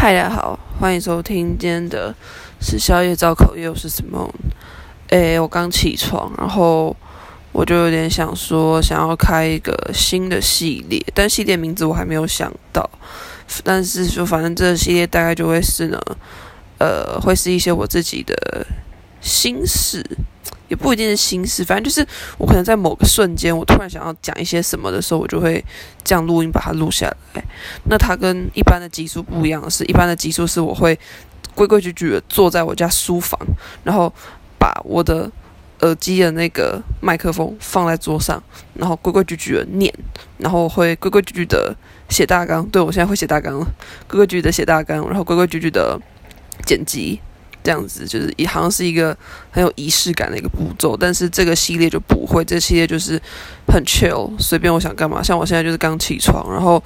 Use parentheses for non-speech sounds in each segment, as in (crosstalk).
嗨，大家好，欢迎收听今天的是宵夜造口业，我是 Simone。诶，我刚起床，然后我就有点想说，想要开一个新的系列，但系列名字我还没有想到。但是说，反正这个系列大概就会是呢，呃，会是一些我自己的心事。也不一定是心事，反正就是我可能在某个瞬间，我突然想要讲一些什么的时候，我就会这样录音把它录下来。那它跟一般的集数不一样是，一般的集数是我会规规矩矩的坐在我家书房，然后把我的耳机的那个麦克风放在桌上，然后规规矩矩的念，然后我会规规矩矩的写大纲。对，我现在会写大纲了，规规矩矩的写大纲，然后规规矩矩的剪辑。这样子就是一好像是一个很有仪式感的一个步骤，但是这个系列就不会，这系列就是很 chill，随便我想干嘛。像我现在就是刚起床，然后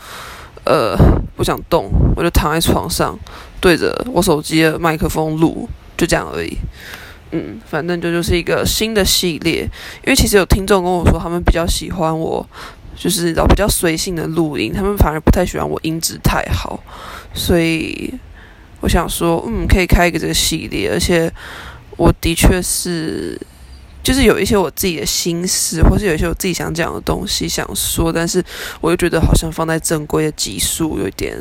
呃不想动，我就躺在床上对着我手机的麦克风录，就这样而已。嗯，反正就就是一个新的系列，因为其实有听众跟我说，他们比较喜欢我就是比较随性的录音，他们反而不太喜欢我音质太好，所以。我想说，嗯，可以开一个这个系列，而且我的确是，就是有一些我自己的心事，或是有一些我自己想讲的东西想说，但是我又觉得好像放在正规的集数有点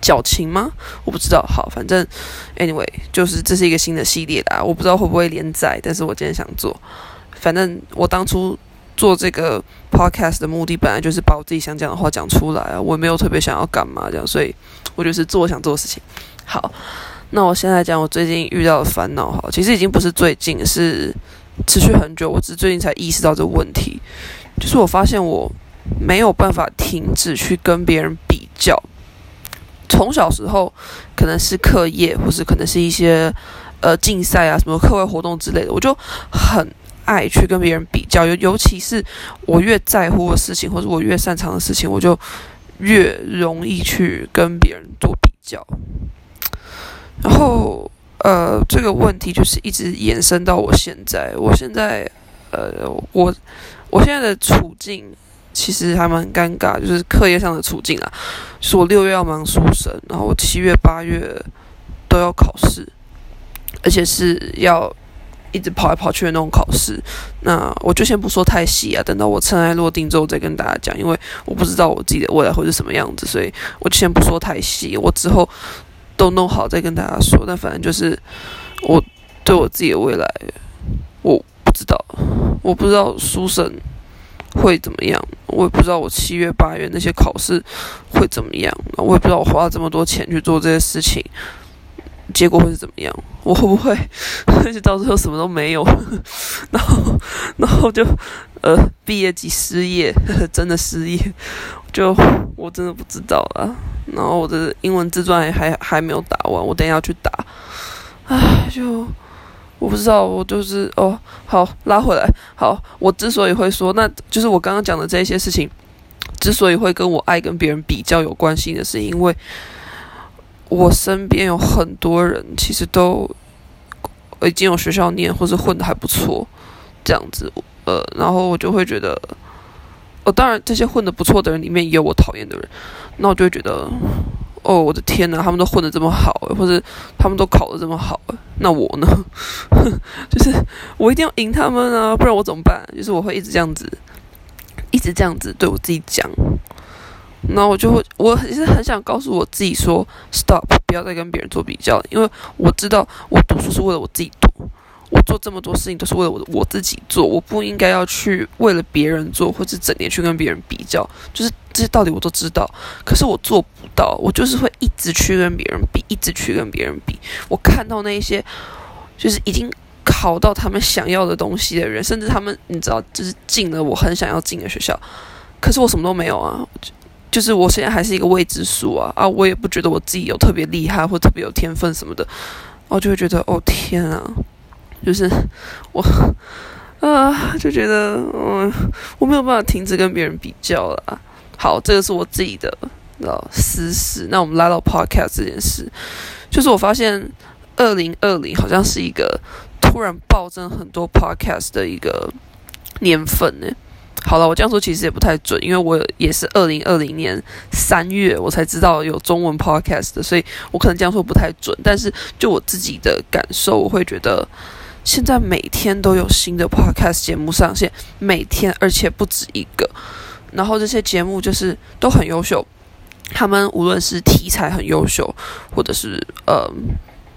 矫情吗？我不知道。好，反正 anyway，就是这是一个新的系列啦，我不知道会不会连载，但是我今天想做。反正我当初做这个 podcast 的目的，本来就是把我自己想讲的话讲出来啊，我没有特别想要干嘛这样，所以我就是做我想做的事情。好，那我现在讲我最近遇到的烦恼哈，其实已经不是最近，是持续很久。我只是最近才意识到这个问题，就是我发现我没有办法停止去跟别人比较。从小时候可能是课业，或是可能是一些呃竞赛啊，什么课外活动之类的，我就很爱去跟别人比较。尤尤其是我越在乎的事情，或者我越擅长的事情，我就越容易去跟别人做比较。然后，呃，这个问题就是一直延伸到我现在。我现在，呃，我我现在的处境其实还蛮尴尬，就是课业上的处境啊。是我六月要忙书审，然后七月、八月都要考试，而且是要一直跑来跑去的那种考试。那我就先不说太细啊，等到我尘埃落定之后再跟大家讲，因为我不知道我自己的未来会是什么样子，所以我先不说太细。我之后。都弄好再跟大家说，但反正就是我对我自己的未来，我不知道，我不知道书生会怎么样，我也不知道我七月八月那些考试会怎么样，我也不知道我花了这么多钱去做这些事情，结果会是怎么样，我会不会 (laughs) 就到最后什么都没有，(laughs) 然后然后就呃毕业即失业，(laughs) 真的失业，就我真的不知道了。然后我的英文自传还还还没有打完，我等一下去打。唉，就我不知道，我就是哦，好拉回来。好，我之所以会说，那就是我刚刚讲的这些事情，之所以会跟我爱跟别人比较有关系的是，因为我身边有很多人其实都已经有学校念，或是混得还不错，这样子。呃，然后我就会觉得。哦，当然，这些混得不错的人里面也有我讨厌的人，那我就会觉得，哦，我的天哪，他们都混得这么好，或者他们都考得这么好，那我呢？(laughs) 就是我一定要赢他们啊，不然我怎么办？就是我会一直这样子，一直这样子对我自己讲，那我就会，我其实很想告诉我自己说，stop，不要再跟别人做比较，因为我知道我读书是为了我自己读。我做这么多事情都是为了我我自己做，我不应该要去为了别人做，或者整天去跟别人比较。就是这些道理我都知道，可是我做不到。我就是会一直去跟别人比，一直去跟别人比。我看到那些就是已经考到他们想要的东西的人，甚至他们你知道，就是进了我很想要进的学校，可是我什么都没有啊。就是我现在还是一个未知数啊啊！我也不觉得我自己有特别厉害或特别有天分什么的，我就会觉得哦天啊！就是我，啊，就觉得，嗯，我没有办法停止跟别人比较了。好，这个是我自己的私事。那我们拉到 podcast 这件事，就是我发现，二零二零好像是一个突然暴增很多 podcast 的一个年份呢。好了，我这样说其实也不太准，因为我也是二零二零年三月我才知道有中文 podcast 的，所以我可能这样说不太准。但是就我自己的感受，我会觉得现在每天都有新的 podcast 节目上线，每天而且不止一个。然后这些节目就是都很优秀，他们无论是题材很优秀，或者是呃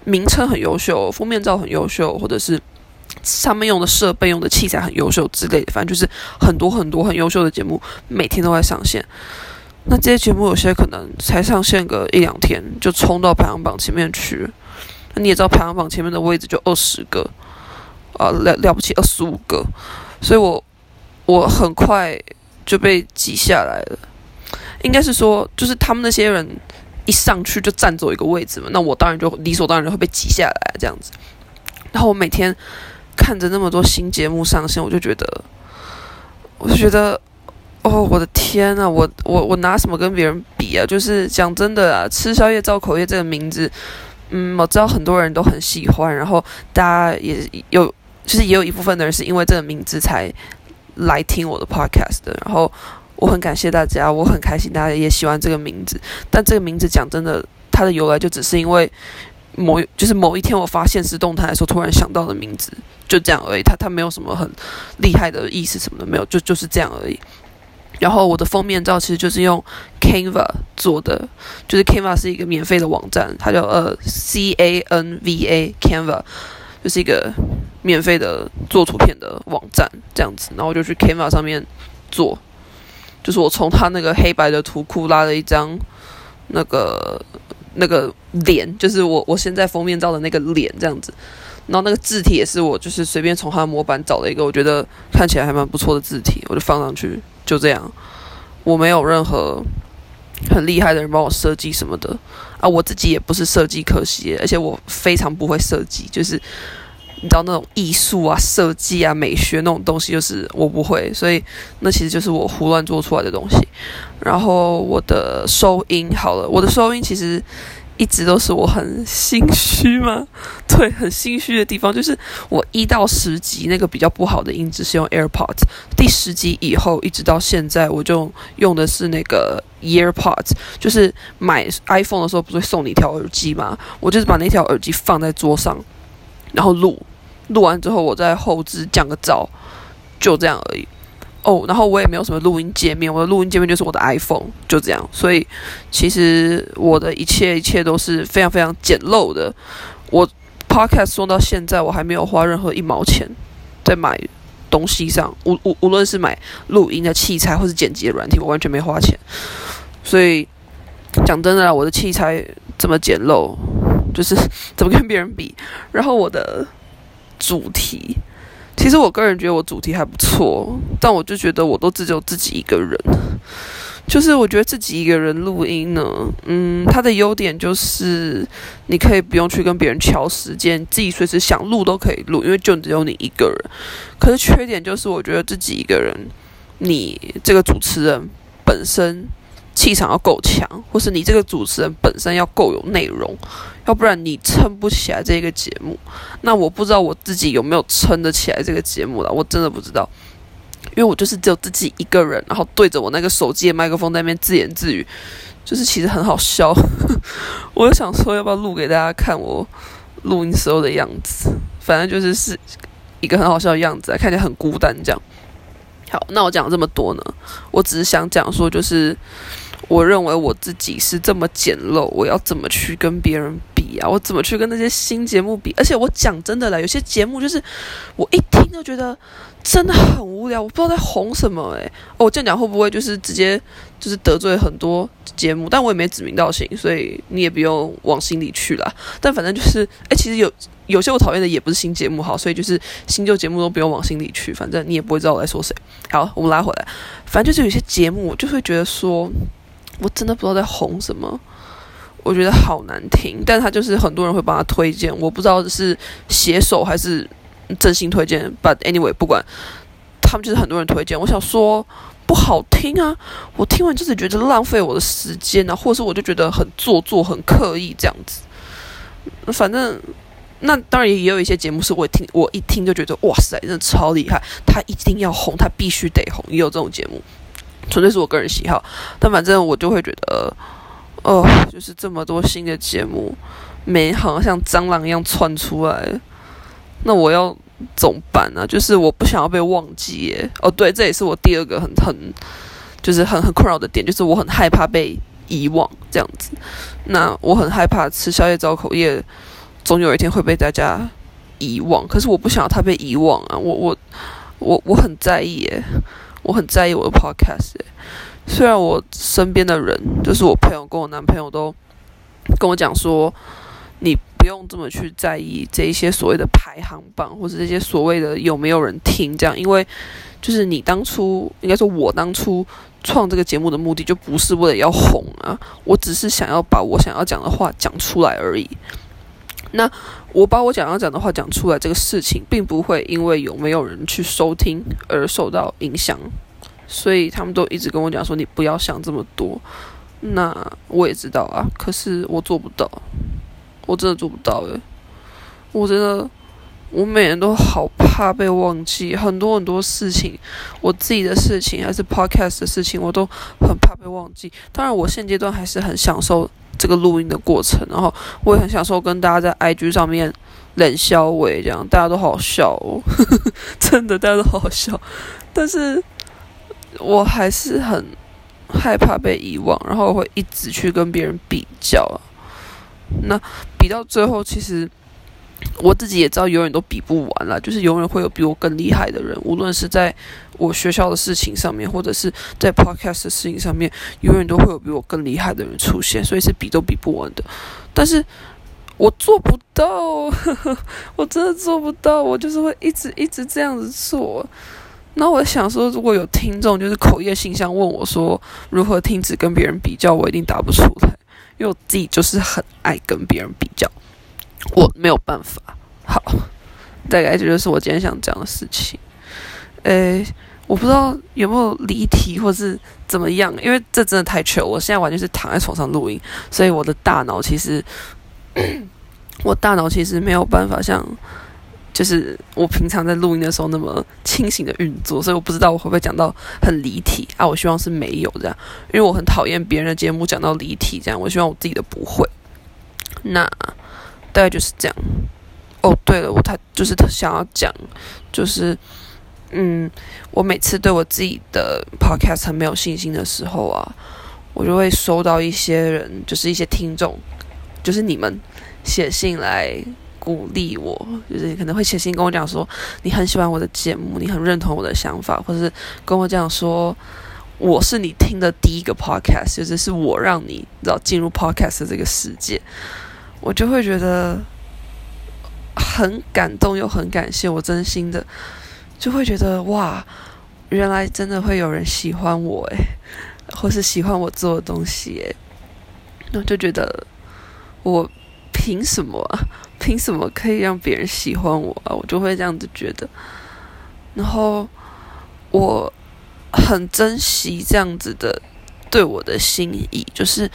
名称很优秀，封面照很优秀，或者是上面用的设备、用的器材很优秀之类的，反正就是很多很多很优秀的节目，每天都在上线。那这些节目有些可能才上线个一两天，就冲到排行榜前面去。那你也知道，排行榜前面的位置就二十个，啊了了不起二十五个，所以我我很快。就被挤下来了，应该是说，就是他们那些人一上去就占走一个位置嘛，那我当然就理所当然就会被挤下来这样子。然后我每天看着那么多新节目上线，我就觉得，我就觉得，哦，我的天呐，我我我拿什么跟别人比啊？就是讲真的啊，吃宵夜造口业这个名字，嗯，我知道很多人都很喜欢，然后大家也有，就是也有一部分的人是因为这个名字才。来听我的 podcast 的，然后我很感谢大家，我很开心大家也喜欢这个名字。但这个名字讲真的，它的由来就只是因为某就是某一天我发现实动态的时候突然想到的名字，就这样而已。它它没有什么很厉害的意思什么的没有，就就是这样而已。然后我的封面照其实就是用 Canva 做的，就是 Canva 是一个免费的网站，它叫呃 C A N V A Canva。就是一个免费的做图片的网站，这样子，然后我就去 Canva 上面做，就是我从他那个黑白的图库拉了一张那个那个脸，就是我我现在封面照的那个脸这样子，然后那个字体也是我就是随便从他的模板找了一个我觉得看起来还蛮不错的字体，我就放上去，就这样，我没有任何很厉害的人帮我设计什么的。啊，我自己也不是设计科系，而且我非常不会设计，就是你知道那种艺术啊、设计啊、美学那种东西，就是我不会，所以那其实就是我胡乱做出来的东西。然后我的收音好了，我的收音其实。一直都是我很心虚吗？(laughs) 对，很心虚的地方就是我一到十集那个比较不好的音质是用 AirPods，第十集以后一直到现在我就用的是那个 EarPods，就是买 iPhone 的时候不是会送你一条耳机吗？我就是把那条耳机放在桌上，然后录，录完之后我再后置降个噪，就这样而已。哦然后我也没有什么录音界面，我的录音界面就是我的 iPhone，就这样。所以其实我的一切一切都是非常非常简陋的。我 Podcast 说到现在，我还没有花任何一毛钱在买东西上，无无无论是买录音的器材或是剪辑的软体，我完全没花钱。所以讲真的啦，我的器材这么简陋，就是 (laughs) 怎么跟别人比？然后我的主题。其实我个人觉得我主题还不错，但我就觉得我都只有自己一个人，就是我觉得自己一个人录音呢，嗯，它的优点就是你可以不用去跟别人敲时间，自己随时想录都可以录，因为就只有你一个人。可是缺点就是我觉得自己一个人，你这个主持人本身。气场要够强，或是你这个主持人本身要够有内容，要不然你撑不起来这个节目。那我不知道我自己有没有撑得起来这个节目了，我真的不知道，因为我就是只有自己一个人，然后对着我那个手机的麦克风在那边自言自语，就是其实很好笑。(laughs) 我就想说要不要录给大家看我录音时候的样子，反正就是是一个很好笑的样子，看起来很孤单这样。好，那我讲这么多呢，我只是想讲说就是。我认为我自己是这么简陋，我要怎么去跟别人比啊？我怎么去跟那些新节目比？而且我讲真的啦，有些节目就是我一听就觉得真的很无聊，我不知道在红什么诶、哦，我这样讲会不会就是直接就是得罪很多节目？但我也没指名道姓，所以你也不用往心里去啦。但反正就是，诶，其实有有些我讨厌的也不是新节目，好，所以就是新旧节目都不用往心里去，反正你也不会知道我在说谁。好，我们拉回来，反正就是有些节目我就会觉得说。我真的不知道在红什么，我觉得好难听，但他就是很多人会帮他推荐，我不知道是写手还是真心推荐。But anyway，不管，他们就是很多人推荐。我想说不好听啊，我听完就是觉得浪费我的时间啊，或者是我就觉得很做作、很刻意这样子。反正那当然也有一些节目是我听我一听就觉得哇塞，真的超厉害，他一定要红，他必须得红，也有这种节目，纯粹是我个人喜好。但反正我就会觉得，哦，就是这么多新的节目，每好像蟑螂一样窜出来，那我要怎么办呢？就是我不想要被忘记耶。哦，对，这也是我第二个很很就是很很困扰的点，就是我很害怕被遗忘这样子。那我很害怕吃宵夜造口业。总有一天会被大家遗忘，可是我不想要他被遗忘啊！我我我我很在意耶，我很在意我的 podcast。虽然我身边的人，就是我朋友跟我男朋友都跟我讲说，你不用这么去在意这一些所谓的排行榜，或者这些所谓的有没有人听这样，因为就是你当初应该说，我当初创这个节目的目的就不是为了要红啊，我只是想要把我想要讲的话讲出来而已。那我把我想要讲的话讲出来，这个事情并不会因为有没有人去收听而受到影响，所以他们都一直跟我讲说，你不要想这么多。那我也知道啊，可是我做不到，我真的做不到诶，我真的，我每年都好怕被忘记，很多很多事情，我自己的事情还是 podcast 的事情，我都很怕被忘记。当然，我现阶段还是很享受。这个录音的过程，然后我也很享受跟大家在 IG 上面冷笑话，这样大家都好好笑哦，(laughs) 真的大家都好好笑。但是我还是很害怕被遗忘，然后我会一直去跟别人比较。那比到最后，其实。我自己也知道，永远都比不完了，就是永远会有比我更厉害的人，无论是在我学校的事情上面，或者是在 podcast 的事情上面，永远都会有比我更厉害的人出现，所以是比都比不完的。但是我做不到，呵呵，我真的做不到，我就是会一直一直这样子做。那我想说，如果有听众就是口业信箱问我说如何停止跟别人比较，我一定答不出来，因为我自己就是很爱跟别人比较。我没有办法。好，大概这就是我今天想讲的事情。诶，我不知道有没有离题或是怎么样，因为这真的太糗。我现在完全是躺在床上录音，所以我的大脑其实，(clears throat) 我大脑其实没有办法像，就是我平常在录音的时候那么清醒的运作，所以我不知道我会不会讲到很离题啊。我希望是没有这样，因为我很讨厌别人的节目讲到离题这样。我希望我自己的不会。那。大概就是这样。哦，对了，我他就是想要讲，就是，嗯，我每次对我自己的 podcast 很没有信心的时候啊，我就会收到一些人，就是一些听众，就是你们写信来鼓励我，就是可能会写信跟我讲说，你很喜欢我的节目，你很认同我的想法，或者是跟我讲说，我是你听的第一个 podcast，就是是我让你知道进入 podcast 的这个世界。我就会觉得很感动，又很感谢。我真心的就会觉得哇，原来真的会有人喜欢我诶，或是喜欢我做的东西诶。那就觉得我凭什么？凭什么可以让别人喜欢我啊？我就会这样子觉得。然后我很珍惜这样子的对我的心意，就是。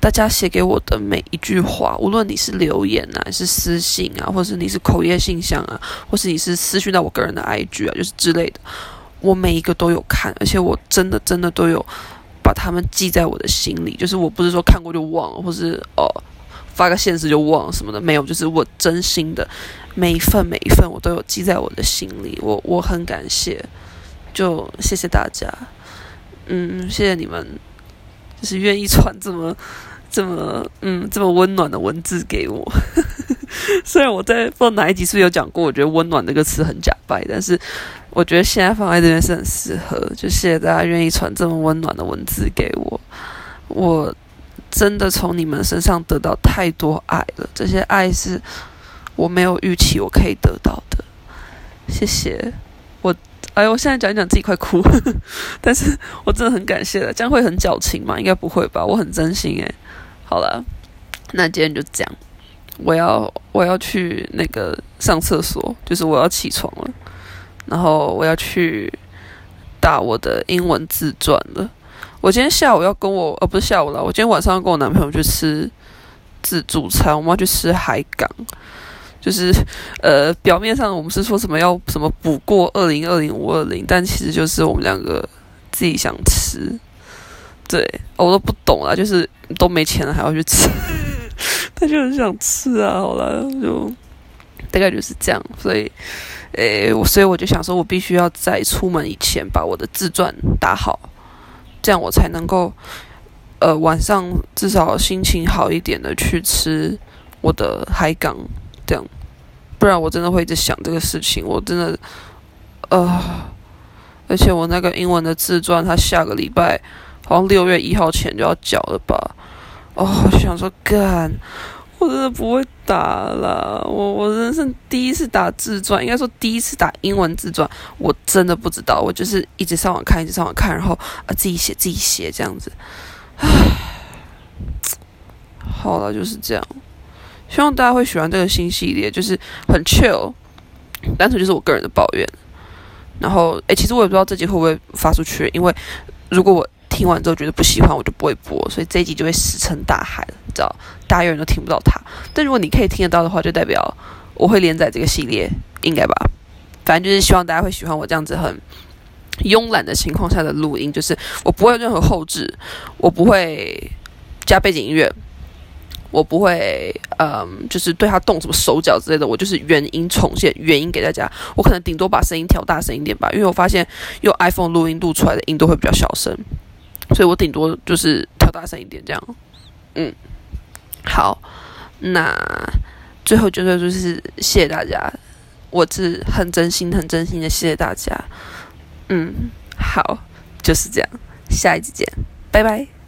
大家写给我的每一句话，无论你是留言啊，还是私信啊，或是你是口业信箱啊，或是你是私讯到我个人的 IG 啊，就是之类的，我每一个都有看，而且我真的真的都有把他们记在我的心里。就是我不是说看过就忘了，或是哦发个限时就忘了什么的，没有，就是我真心的每一份每一份我都有记在我的心里。我我很感谢，就谢谢大家，嗯，谢谢你们，就是愿意传这么。这么嗯，这么温暖的文字给我，(laughs) 虽然我在不知道哪一集是不是有讲过，我觉得“温暖”这个词很假掰，但是我觉得现在放在这边是很适合。就谢谢大家愿意传这么温暖的文字给我，我真的从你们身上得到太多爱了，这些爱是我没有预期我可以得到的。谢谢我，哎，我现在讲一讲自己快哭，(laughs) 但是我真的很感谢了，这样会很矫情吗？应该不会吧，我很真心诶。好了，那今天就这样。我要我要去那个上厕所，就是我要起床了，然后我要去打我的英文自传了。我今天下午要跟我，呃，不是下午了，我今天晚上要跟我男朋友去吃自助餐，我们要去吃海港。就是呃，表面上我们是说什么要什么补过二零二零五二零，但其实就是我们两个自己想吃。对，我都不懂啊，就是都没钱了还要去吃，(laughs) 他就很想吃啊。好了，就大概就是这样。所以，诶，所以我就想说，我必须要在出门以前把我的自传打好，这样我才能够呃晚上至少心情好一点的去吃我的海港。这样，不然我真的会一直想这个事情。我真的，呃，而且我那个英文的自传，它下个礼拜好像六月一号前就要缴了吧？哦，想说，干，我真的不会打了。我我人生第一次打自传，应该说第一次打英文自传，我真的不知道。我就是一直上网看，一直上网看，然后啊自己写自己写这样子。唉，好了，就是这样。希望大家会喜欢这个新系列，就是很 chill，单纯就是我个人的抱怨。然后，诶，其实我也不知道这集会不会发出去，因为如果我听完之后觉得不喜欢，我就不会播，所以这一集就会石沉大海了，你知道，大家永远都听不到它。但如果你可以听得到的话，就代表我会连载这个系列，应该吧？反正就是希望大家会喜欢我这样子很慵懒的情况下的录音，就是我不会有任何后置，我不会加背景音乐。我不会，嗯，就是对他动什么手脚之类的，我就是原音重现原音给大家。我可能顶多把声音调大声一点吧，因为我发现用 iPhone 录音录出来的音都会比较小声，所以我顶多就是调大声一点这样。嗯，好，那最后就是就是谢谢大家，我是很真心很真心的谢谢大家。嗯，好，就是这样，下一集见，拜拜。